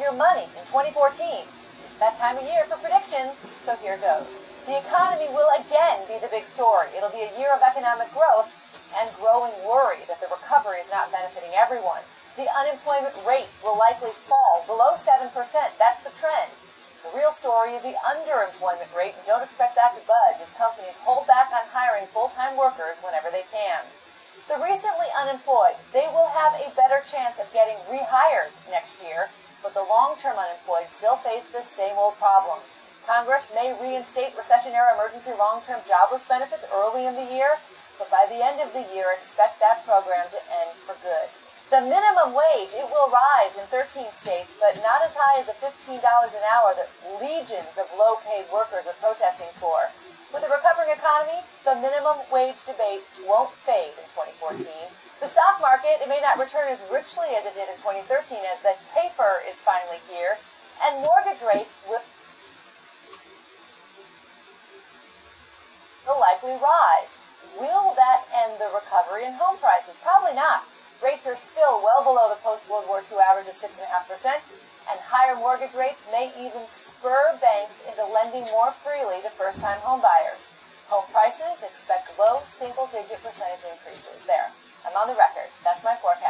your money in 2014. It's that time of year for predictions, so here goes. The economy will again be the big story. It'll be a year of economic growth and growing worry that the recovery is not benefiting everyone. The unemployment rate will likely fall below 7%. That's the trend. The real story is the underemployment rate, and don't expect that to budge as companies hold back on hiring full-time workers whenever they can. The recently unemployed, they will have a better chance of getting rehired next year, but the long-term unemployed still face the same old problems. Congress may reinstate recession-era emergency long-term jobless benefits early in the year, but by the end of the year, expect that program to end for good. The minimum wage, it will rise in 13 states, but not as high as the $15 an hour that legions of low-paid workers are protesting for. With a recovering economy, the minimum wage debate won't fade in 2014. The stock market, it may not return as richly as it did in 2013 as the taper is finally here, and mortgage rates will likely rise. Will that end the recovery in home prices? Probably not. Rates are still well below the post-World War II average of 6.5%, and higher mortgage rates may even spur banks into lending more freely to first-time homebuyers. Home prices expect low single-digit percentage increases. There, I'm on the record. That's my forecast for 2014.